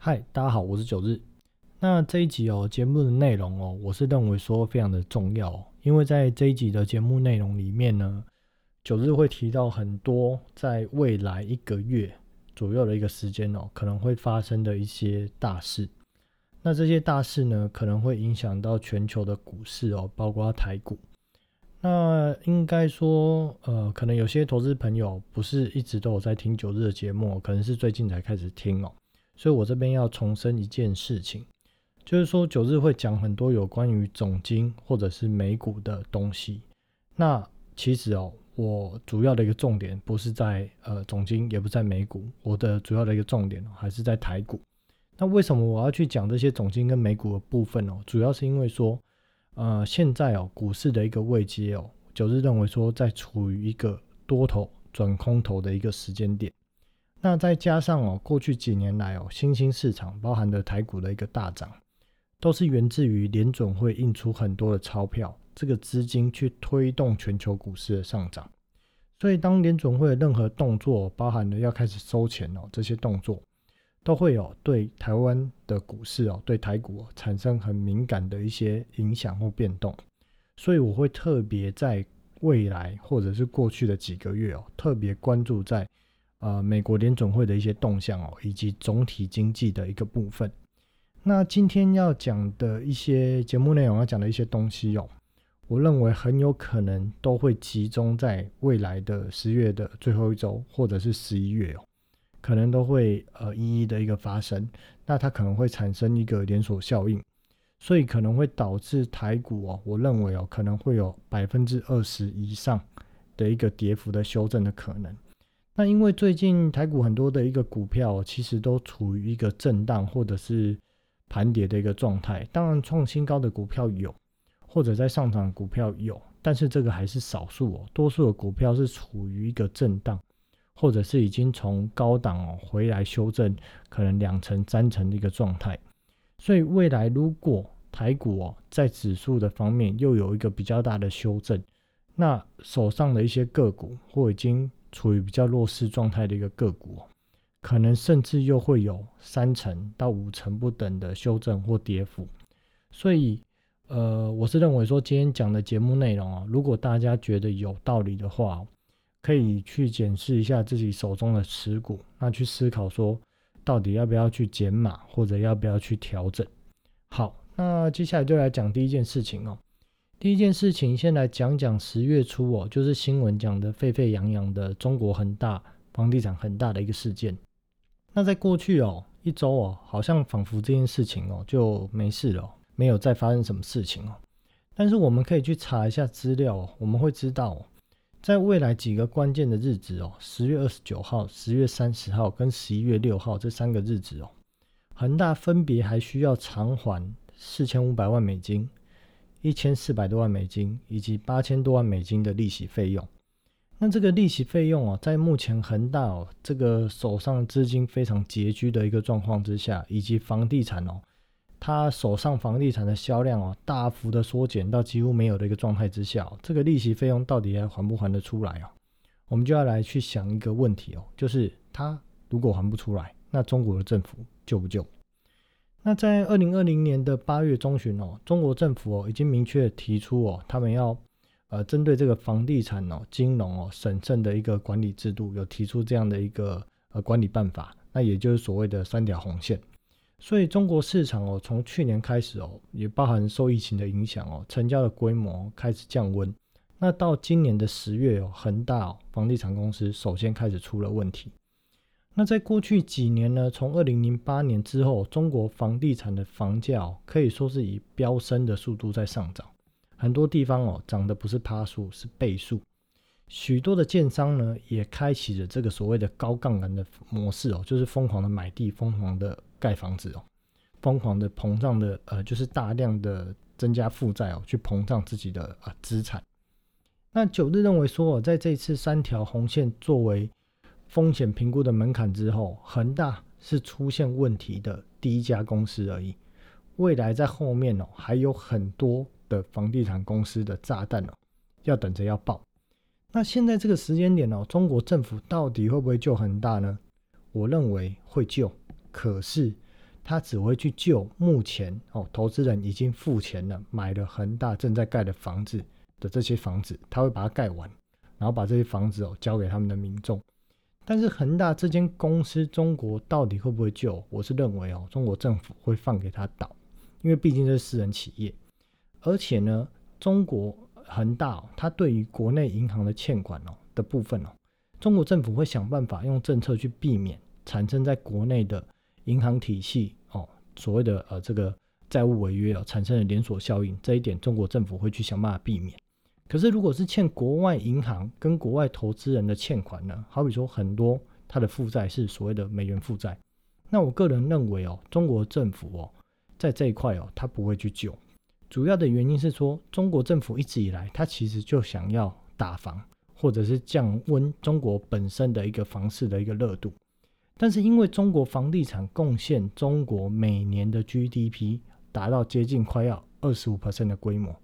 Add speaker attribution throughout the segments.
Speaker 1: 嗨，大家好，我是九日。那这一集哦，节目的内容哦，我是认为说非常的重要哦，因为在这一集的节目内容里面呢，九日会提到很多在未来一个月左右的一个时间哦，可能会发生的一些大事。那这些大事呢，可能会影响到全球的股市哦，包括台股。那应该说，呃，可能有些投资朋友不是一直都有在听九日的节目，可能是最近才开始听哦。所以我这边要重申一件事情，就是说九日会讲很多有关于总金或者是美股的东西。那其实哦，我主要的一个重点不是在呃总金，也不在美股，我的主要的一个重点还是在台股。那为什么我要去讲这些总金跟美股的部分哦？主要是因为说，呃，现在哦股市的一个位阶哦，九日认为说在处于一个多头转空头的一个时间点。那再加上哦，过去几年来哦，新兴市场包含的台股的一个大涨，都是源自于联准会印出很多的钞票，这个资金去推动全球股市的上涨。所以当联准会的任何动作，包含了要开始收钱哦，这些动作都会有对台湾的股市哦，对台股产生很敏感的一些影响或变动。所以我会特别在未来或者是过去的几个月哦，特别关注在。呃，美国联总会的一些动向哦，以及总体经济的一个部分。那今天要讲的一些节目内容，要讲的一些东西哦，我认为很有可能都会集中在未来的十月的最后一周，或者是十一月哦，可能都会呃一一的一个发生。那它可能会产生一个连锁效应，所以可能会导致台股哦，我认为哦，可能会有百分之二十以上的一个跌幅的修正的可能。那因为最近台股很多的一个股票，其实都处于一个震荡或者是盘跌的一个状态。当然，创新高的股票有，或者在上涨股票有，但是这个还是少数哦。多数的股票是处于一个震荡，或者是已经从高档哦回来修正，可能两成、三成的一个状态。所以未来如果台股哦在指数的方面又有一个比较大的修正，那手上的一些个股或已经处于比较弱势状态的一个个股，可能甚至又会有三成到五成不等的修正或跌幅。所以，呃，我是认为说今天讲的节目内容啊，如果大家觉得有道理的话，可以去检视一下自己手中的持股，那去思考说到底要不要去减码，或者要不要去调整。好，那接下来就来讲第一件事情哦。第一件事情，先来讲讲十月初哦，就是新闻讲的沸沸扬扬的中国恒大房地产很大的一个事件。那在过去哦一周哦，好像仿佛这件事情哦就没事了，没有再发生什么事情哦。但是我们可以去查一下资料哦，我们会知道，在未来几个关键的日子哦，十月二十九号、十月三十号跟十一月六号这三个日子哦，恒大分别还需要偿还四千五百万美金。一千四百多万美金以及八千多万美金的利息费用，那这个利息费用哦，在目前恒大哦这个手上资金非常拮据的一个状况之下，以及房地产哦，他手上房地产的销量哦大幅的缩减到几乎没有的一个状态之下，这个利息费用到底还还不还得出来哦？我们就要来去想一个问题哦，就是他如果还不出来，那中国的政府救不救？那在二零二零年的八月中旬哦，中国政府哦已经明确提出哦，他们要呃针对这个房地产哦、金融哦审慎的一个管理制度，有提出这样的一个呃管理办法，那也就是所谓的三条红线。所以中国市场哦，从去年开始哦，也包含受疫情的影响哦，成交的规模开始降温。那到今年的十月哦，恒大哦房地产公司首先开始出了问题。那在过去几年呢？从二零零八年之后，中国房地产的房价可以说是以飙升的速度在上涨，很多地方哦涨的不是趴数，是倍数。许多的建商呢也开启了这个所谓的高杠杆的模式哦，就是疯狂的买地，疯狂的盖房子哦，疯狂的膨胀的呃，就是大量的增加负债哦，去膨胀自己的呃资产。那九日认为说，在这次三条红线作为风险评估的门槛之后，恒大是出现问题的第一家公司而已。未来在后面哦，还有很多的房地产公司的炸弹哦，要等着要爆。那现在这个时间点哦，中国政府到底会不会救恒大呢？我认为会救，可是他只会去救目前哦，投资人已经付钱了，买了恒大正在盖的房子的这些房子，他会把它盖完，然后把这些房子哦交给他们的民众。但是恒大这间公司，中国到底会不会救？我是认为哦，中国政府会放给他倒，因为毕竟是私人企业，而且呢，中国恒大它对于国内银行的欠款哦的部分哦，中国政府会想办法用政策去避免产生在国内的银行体系哦所谓的呃这个债务违约哦产生的连锁效应，这一点中国政府会去想办法避免。可是，如果是欠国外银行跟国外投资人的欠款呢？好比说，很多它的负债是所谓的美元负债，那我个人认为哦，中国政府哦，在这一块哦，它不会去救。主要的原因是说，中国政府一直以来，它其实就想要打房，或者是降温中国本身的一个房市的一个热度。但是，因为中国房地产贡献中国每年的 GDP 达到接近快要二十五的规模。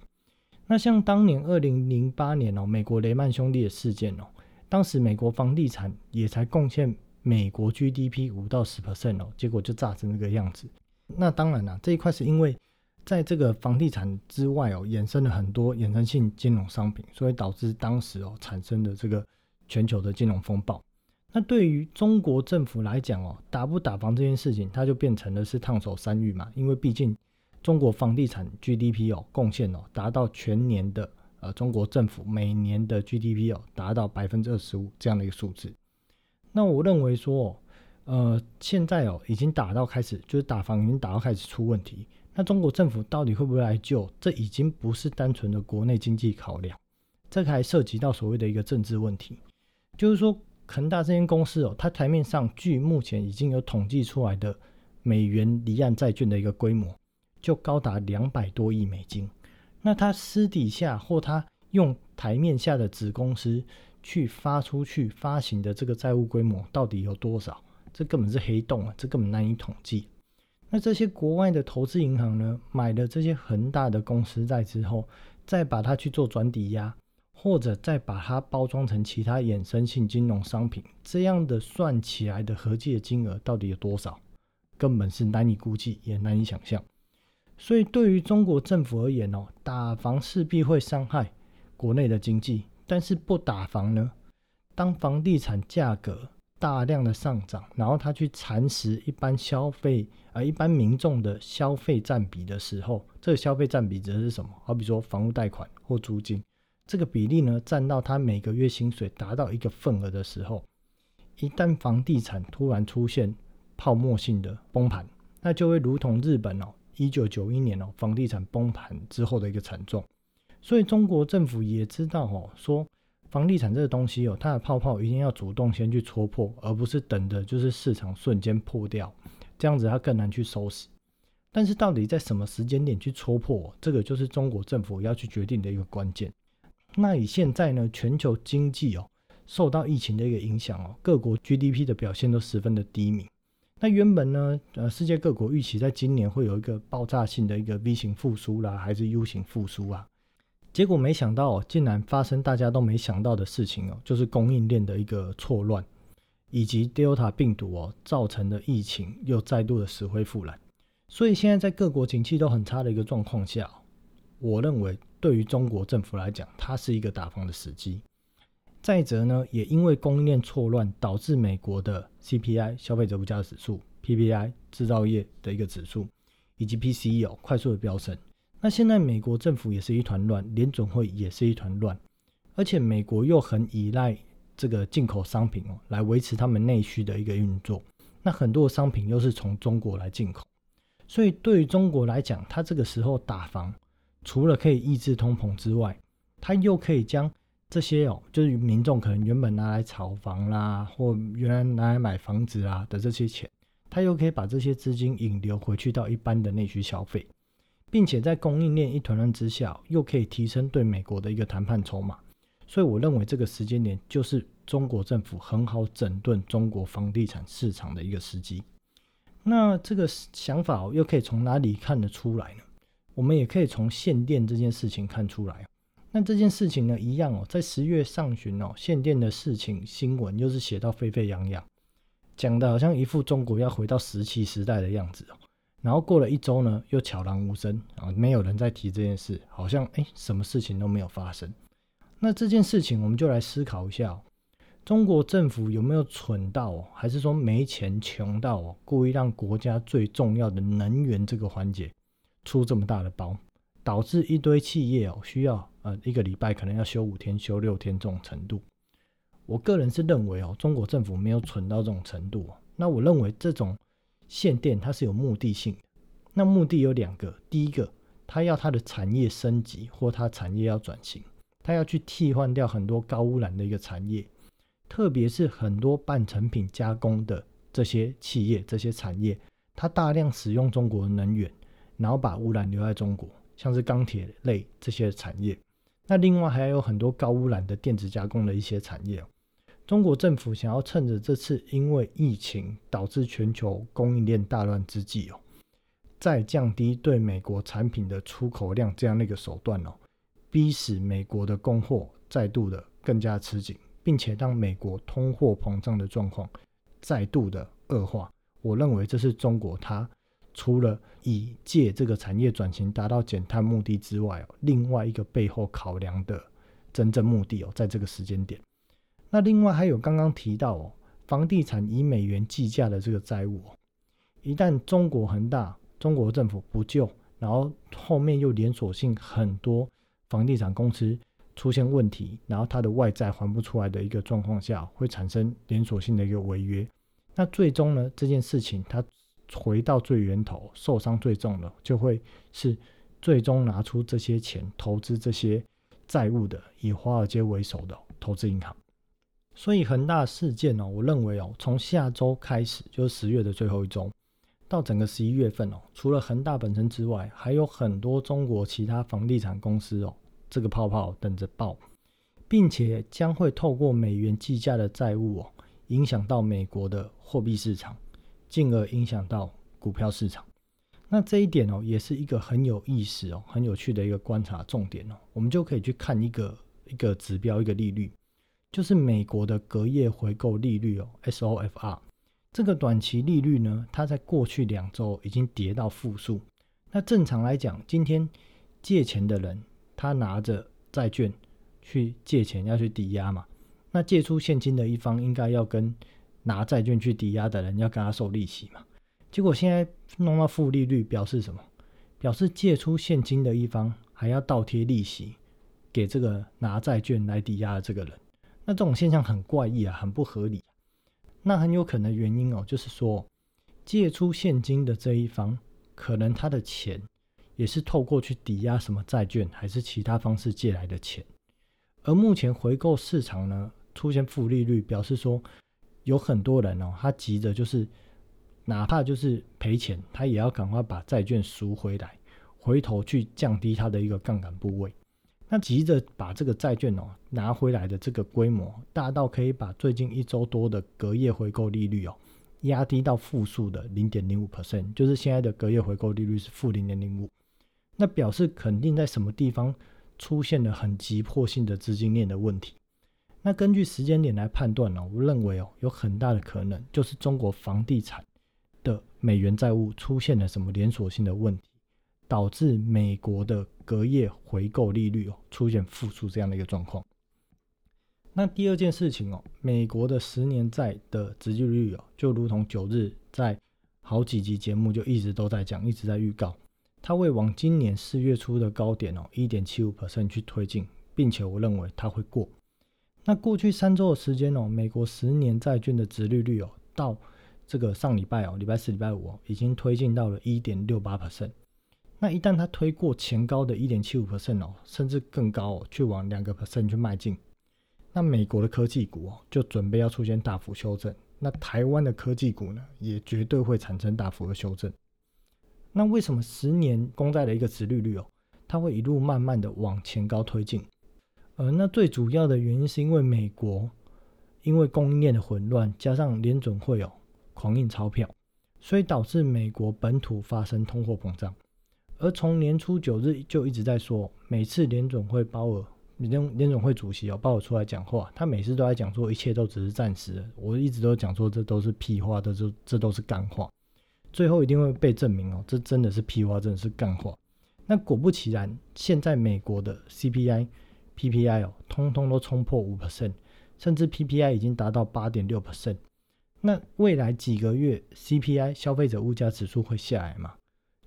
Speaker 1: 那像当年二零零八年哦，美国雷曼兄弟的事件哦，当时美国房地产也才贡献美国 GDP 五到十 percent 哦，结果就炸成那个样子。那当然了，这一块是因为在这个房地产之外哦，衍生了很多衍生性金融商品，所以导致当时哦产生的这个全球的金融风暴。那对于中国政府来讲哦，打不打房这件事情，它就变成了是烫手山芋嘛，因为毕竟。中国房地产 GDP 哦贡献哦达到全年的呃中国政府每年的 GDP 哦达到百分之二十五这样的一个数字。那我认为说呃现在哦已经打到开始就是打房已经打到开始出问题。那中国政府到底会不会来救？这已经不是单纯的国内经济考量，这个还涉及到所谓的一个政治问题。就是说恒大这间公司哦，它台面上据目前已经有统计出来的美元离岸债券的一个规模。就高达两百多亿美金，那他私底下或他用台面下的子公司去发出去发行的这个债务规模到底有多少？这根本是黑洞啊！这根本难以统计。那这些国外的投资银行呢，买了这些恒大的公司债之后，再把它去做转抵押，或者再把它包装成其他衍生性金融商品，这样的算起来的合计的金额到底有多少？根本是难以估计，也难以想象。所以，对于中国政府而言哦，打房势必会伤害国内的经济。但是不打房呢？当房地产价格大量的上涨，然后它去蚕食一般消费啊一般民众的消费占比的时候，这个消费占比指的是什么？好比说房屋贷款或租金，这个比例呢占到他每个月薪水达到一个份额的时候，一旦房地产突然出现泡沫性的崩盘，那就会如同日本哦。一九九一年哦，房地产崩盘之后的一个惨状，所以中国政府也知道哦，说房地产这个东西哦，它的泡泡一定要主动先去戳破，而不是等的就是市场瞬间破掉，这样子它更难去收拾。但是到底在什么时间点去戳破，这个就是中国政府要去决定的一个关键。那以现在呢，全球经济哦受到疫情的一个影响哦，各国 GDP 的表现都十分的低迷。那原本呢，呃，世界各国预期在今年会有一个爆炸性的一个 V 型复苏啦，还是 U 型复苏啊？结果没想到，竟然发生大家都没想到的事情哦，就是供应链的一个错乱，以及 Delta 病毒哦造成的疫情又再度的死灰复燃。所以现在在各国景气都很差的一个状况下，我认为对于中国政府来讲，它是一个打房的时机。再者呢，也因为供应链错乱，导致美国的 CPI 消费者物价指数、PPI 制造业的一个指数，以及 PCE 哦快速的飙升。那现在美国政府也是一团乱，联总会也是一团乱，而且美国又很依赖这个进口商品哦来维持他们内需的一个运作。那很多商品又是从中国来进口，所以对于中国来讲，它这个时候打房，除了可以抑制通膨之外，它又可以将这些哦，就是民众可能原本拿来炒房啦，或原来拿来买房子啊的这些钱，他又可以把这些资金引流回去到一般的内需消费，并且在供应链一团乱之下，又可以提升对美国的一个谈判筹码。所以我认为这个时间点就是中国政府很好整顿中国房地产市场的一个时机。那这个想法又可以从哪里看得出来呢？我们也可以从限电这件事情看出来。那这件事情呢，一样哦，在十月上旬哦，限电的事情新闻又是写到沸沸扬扬，讲的好像一副中国要回到石器时代的样子哦。然后过了一周呢，又悄然无声啊，没有人再提这件事，好像哎，什么事情都没有发生。那这件事情，我们就来思考一下哦：中国政府有没有蠢到哦，还是说没钱穷到哦，故意让国家最重要的能源这个环节出这么大的包，导致一堆企业哦需要呃一个礼拜可能要休五天、休六天这种程度？我个人是认为哦，中国政府没有蠢到这种程度。那我认为这种。限电它是有目的性的，那目的有两个，第一个，它要它的产业升级或它产业要转型，它要去替换掉很多高污染的一个产业，特别是很多半成品加工的这些企业、这些产业，它大量使用中国能源，然后把污染留在中国，像是钢铁类这些产业，那另外还有很多高污染的电子加工的一些产业。中国政府想要趁着这次因为疫情导致全球供应链大乱之际哦，再降低对美国产品的出口量这样的一个手段哦，逼使美国的供货再度的更加吃紧，并且让美国通货膨胀的状况再度的恶化。我认为这是中国它除了以借这个产业转型达到减碳目的之外，另外一个背后考量的真正目的哦，在这个时间点。那另外还有刚刚提到哦，房地产以美元计价的这个债务哦，一旦中国恒大、中国政府不救，然后后面又连锁性很多房地产公司出现问题，然后它的外债还不出来的一个状况下，会产生连锁性的一个违约。那最终呢，这件事情它回到最源头，受伤最重的就会是最终拿出这些钱投资这些债务的，以华尔街为首的投资银行。所以恒大事件哦，我认为哦，从下周开始，就是十月的最后一周，到整个十一月份哦，除了恒大本身之外，还有很多中国其他房地产公司哦，这个泡泡等着爆，并且将会透过美元计价的债务哦，影响到美国的货币市场，进而影响到股票市场。那这一点哦，也是一个很有意思哦，很有趣的一个观察重点哦，我们就可以去看一个一个指标，一个利率。就是美国的隔夜回购利率哦，SOFR，这个短期利率呢，它在过去两周已经跌到负数。那正常来讲，今天借钱的人他拿着债券去借钱要去抵押嘛，那借出现金的一方应该要跟拿债券去抵押的人要跟他收利息嘛。结果现在弄到负利率，表示什么？表示借出现金的一方还要倒贴利息给这个拿债券来抵押的这个人。那这种现象很怪异啊，很不合理。那很有可能原因哦，就是说借出现金的这一方，可能他的钱也是透过去抵押什么债券，还是其他方式借来的钱。而目前回购市场呢出现负利率，表示说有很多人哦，他急着就是哪怕就是赔钱，他也要赶快把债券赎回来，回头去降低他的一个杠杆部位。那急着把这个债券哦拿回来的这个规模大到可以把最近一周多的隔夜回购利率哦压低到负数的零点零五 percent，就是现在的隔夜回购利率是负零点零五，那表示肯定在什么地方出现了很急迫性的资金链的问题。那根据时间点来判断呢，我认为哦有很大的可能就是中国房地产的美元债务出现了什么连锁性的问题。导致美国的隔夜回购利率哦出现负数这样的一个状况。那第二件事情哦，美国的十年债的直利率哦，就如同九日在好几集节目就一直都在讲，一直在预告，它会往今年四月初的高点哦一点七五 percent 去推进，并且我认为它会过。那过去三周的时间哦，美国十年债券的直利率哦，到这个上礼拜哦，礼拜四、礼拜五哦，已经推进到了一点六八 percent。那一旦它推过前高的一点七五 percent 哦，甚至更高哦，去往两个 percent 去迈进，那美国的科技股哦，就准备要出现大幅修正。那台湾的科技股呢，也绝对会产生大幅的修正。那为什么十年公债的一个值利率哦，它会一路慢慢的往前高推进？呃，那最主要的原因是因为美国因为供应链的混乱，加上联准会哦狂印钞票，所以导致美国本土发生通货膨胀。而从年初九日就一直在说，每次联总会鲍尔联联总会主席哦鲍尔出来讲话，他每次都在讲说一切都只是暂时的。我一直都讲说这都是屁话，这这这都是干话。最后一定会被证明哦，这真的是屁话，真的是干话。那果不其然，现在美国的 CPI、PPI 哦，通通都冲破五 percent，甚至 PPI 已经达到八点六 percent。那未来几个月 CPI 消费者物价指数会下来吗？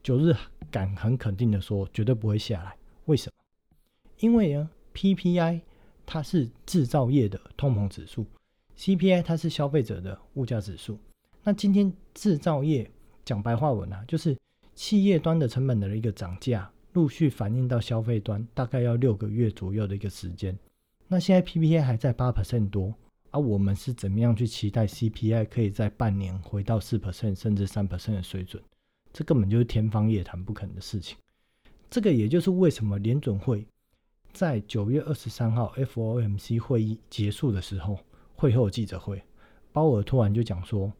Speaker 1: 九日敢很肯定的说，绝对不会下来。为什么？因为呢，PPI 它是制造业的通膨指数，CPI 它是消费者的物价指数。那今天制造业讲白话文啊，就是企业端的成本的一个涨价，陆续反映到消费端，大概要六个月左右的一个时间。那现在 PPI 还在八 percent 多。而我们是怎么样去期待 CPI 可以在半年回到四 percent 甚至三 percent 的水准？这根本就是天方夜谭，不可能的事情。这个也就是为什么联准会在九月二十三号 FOMC 会议结束的时候，会后记者会，鲍尔突然就讲说，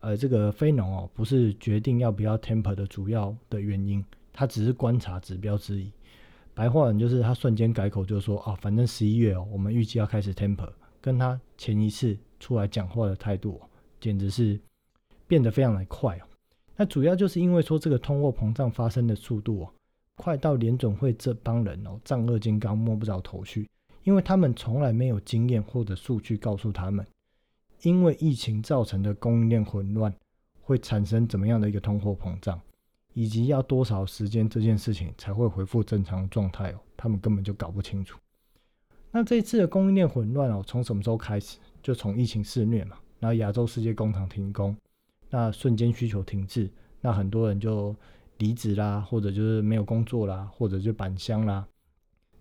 Speaker 1: 呃，这个非农哦，不是决定要不要 temper 的主要的原因，他只是观察指标之一。白话文就是他瞬间改口，就说啊，反正十一月哦，我们预计要开始 temper。跟他前一次出来讲话的态度，简直是变得非常的快哦。那主要就是因为说这个通货膨胀发生的速度哦，快到联总会这帮人哦，丈二金刚摸不着头绪，因为他们从来没有经验或者数据告诉他们，因为疫情造成的供应链混乱会产生怎么样的一个通货膨胀，以及要多少时间这件事情才会恢复正常状态哦，他们根本就搞不清楚。那这一次的供应链混乱哦，从什么时候开始？就从疫情肆虐嘛，然后亚洲世界工厂停工，那瞬间需求停滞，那很多人就离职啦，或者就是没有工作啦，或者就返乡啦。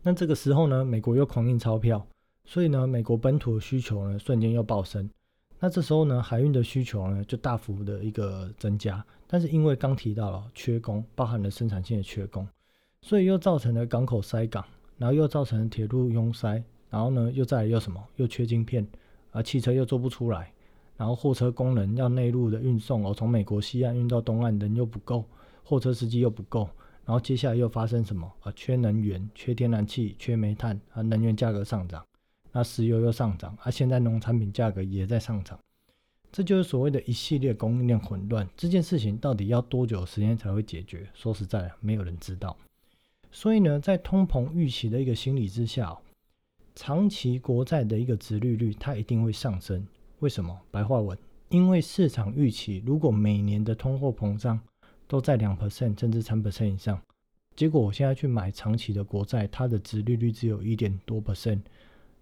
Speaker 1: 那这个时候呢，美国又狂印钞票，所以呢，美国本土的需求呢瞬间又暴升。那这时候呢，海运的需求呢就大幅的一个增加，但是因为刚提到了缺工，包含了生产线的缺工，所以又造成了港口塞港。然后又造成铁路拥塞，然后呢，又再来又什么？又缺晶片，啊，汽车又做不出来，然后货车工人要内陆的运送哦，从美国西岸运到东岸人又不够，货车司机又不够，然后接下来又发生什么？啊，缺能源，缺天然气，缺煤炭，啊，能源价格上涨，那石油又上涨，啊，现在农产品价格也在上涨，这就是所谓的一系列供应链混乱。这件事情到底要多久时间才会解决？说实在，没有人知道。所以呢，在通膨预期的一个心理之下，长期国债的一个值利率它一定会上升。为什么？白话文，因为市场预期如果每年的通货膨胀都在两 percent 甚至三 percent 以上，结果我现在去买长期的国债，它的值利率只有一点多 percent，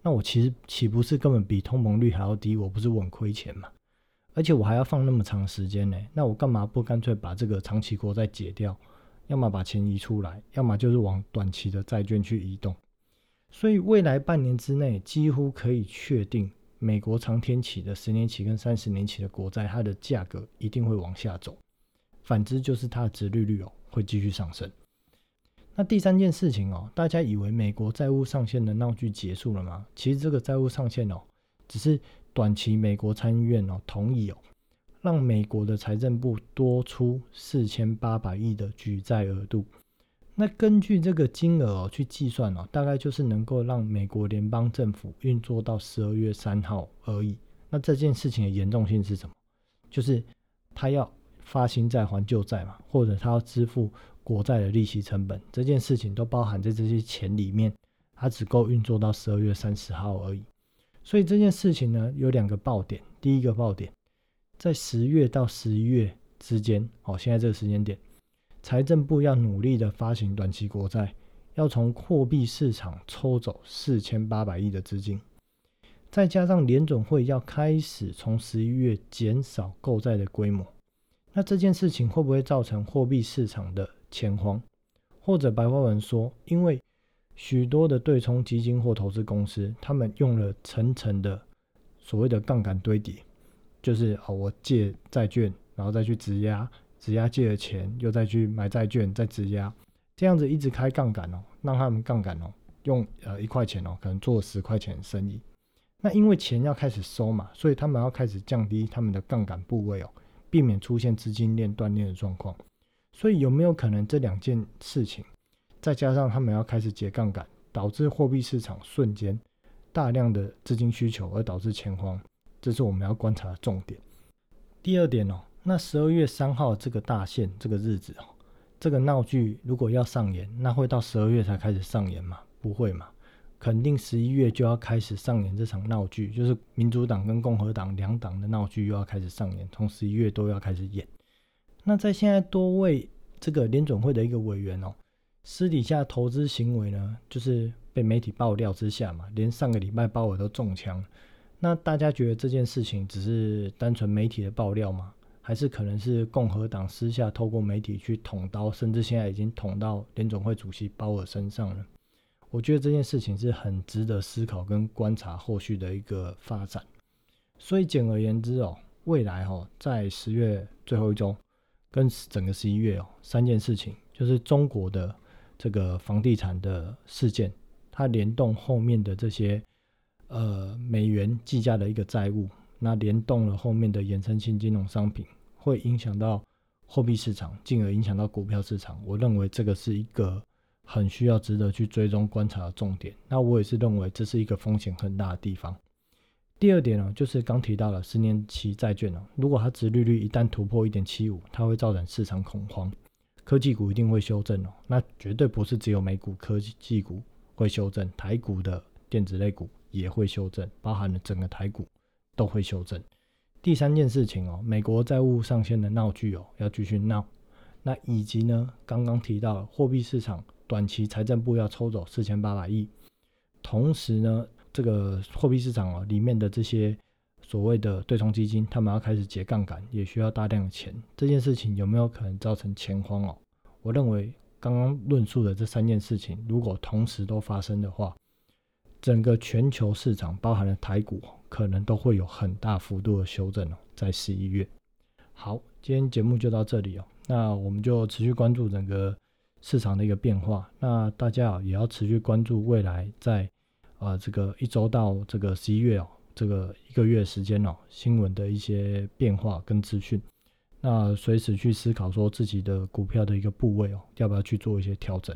Speaker 1: 那我其实岂不是根本比通膨率还要低？我不是稳亏钱嘛？而且我还要放那么长时间呢，那我干嘛不干脆把这个长期国债解掉？要么把钱移出来，要么就是往短期的债券去移动。所以未来半年之内，几乎可以确定，美国长天期的十年期跟三十年期的国债，它的价格一定会往下走。反之，就是它的值利率哦会继续上升。那第三件事情哦，大家以为美国债务上限的闹剧结束了吗？其实这个债务上限哦，只是短期美国参议院哦同意哦。让美国的财政部多出四千八百亿的举债额度，那根据这个金额哦去计算哦，大概就是能够让美国联邦政府运作到十二月三号而已。那这件事情的严重性是什么？就是他要发新债还旧债嘛，或者他要支付国债的利息成本，这件事情都包含在这些钱里面，它只够运作到十二月三十号而已。所以这件事情呢，有两个爆点，第一个爆点。在十月到十一月之间，哦，现在这个时间点，财政部要努力的发行短期国债，要从货币市场抽走四千八百亿的资金，再加上联总会要开始从十一月减少购债的规模，那这件事情会不会造成货币市场的钱荒？或者白话文说，因为许多的对冲基金或投资公司，他们用了层层的所谓的杠杆堆叠。就是哦，我借债券，然后再去质押，质押借的钱又再去买债券，再质押，这样子一直开杠杆哦，让他们杠杆哦，用呃一块钱哦，可能做十块钱生意。那因为钱要开始收嘛，所以他们要开始降低他们的杠杆部位哦，避免出现资金链断裂的状况。所以有没有可能这两件事情，再加上他们要开始解杠杆，导致货币市场瞬间大量的资金需求，而导致钱荒？这是我们要观察的重点。第二点哦，那十二月三号这个大限这个日子哦，这个闹剧如果要上演，那会到十二月才开始上演吗？不会嘛，肯定十一月就要开始上演这场闹剧，就是民主党跟共和党两党的闹剧又要开始上演，从十一月都要开始演。那在现在多位这个联准会的一个委员哦，私底下投资行为呢，就是被媒体爆料之下嘛，连上个礼拜鲍尔都中枪。那大家觉得这件事情只是单纯媒体的爆料吗？还是可能是共和党私下透过媒体去捅刀，甚至现在已经捅到联总会主席鲍尔身上了。我觉得这件事情是很值得思考跟观察后续的一个发展。所以简而言之哦，未来哦，在十月最后一周跟整个十一月哦，三件事情就是中国的这个房地产的事件，它联动后面的这些呃美元计价的一个债务，那联动了后面的衍生性金融商品。会影响到货币市场，进而影响到股票市场。我认为这个是一个很需要值得去追踪观察的重点。那我也是认为这是一个风险很大的地方。第二点呢，就是刚提到了十年期债券哦，如果它殖利率一旦突破一点七五，它会造成市场恐慌，科技股一定会修正哦。那绝对不是只有美股科技股会修正，台股的电子类股也会修正，包含了整个台股都会修正。第三件事情哦，美国债务上限的闹剧哦，要继续闹。那以及呢，刚刚提到货币市场短期财政部要抽走四千八百亿，同时呢，这个货币市场哦里面的这些所谓的对冲基金，他们要开始结杠杆，也需要大量的钱。这件事情有没有可能造成钱荒哦？我认为刚刚论述的这三件事情，如果同时都发生的话，整个全球市场包含了台股。可能都会有很大幅度的修正哦，在十一月。好，今天节目就到这里哦。那我们就持续关注整个市场的一个变化。那大家啊也要持续关注未来在啊这个一周到这个十一月哦，这个一个月时间哦，新闻的一些变化跟资讯。那随时去思考说自己的股票的一个部位哦，要不要去做一些调整。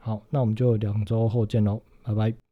Speaker 1: 好，那我们就两周后见喽，拜拜。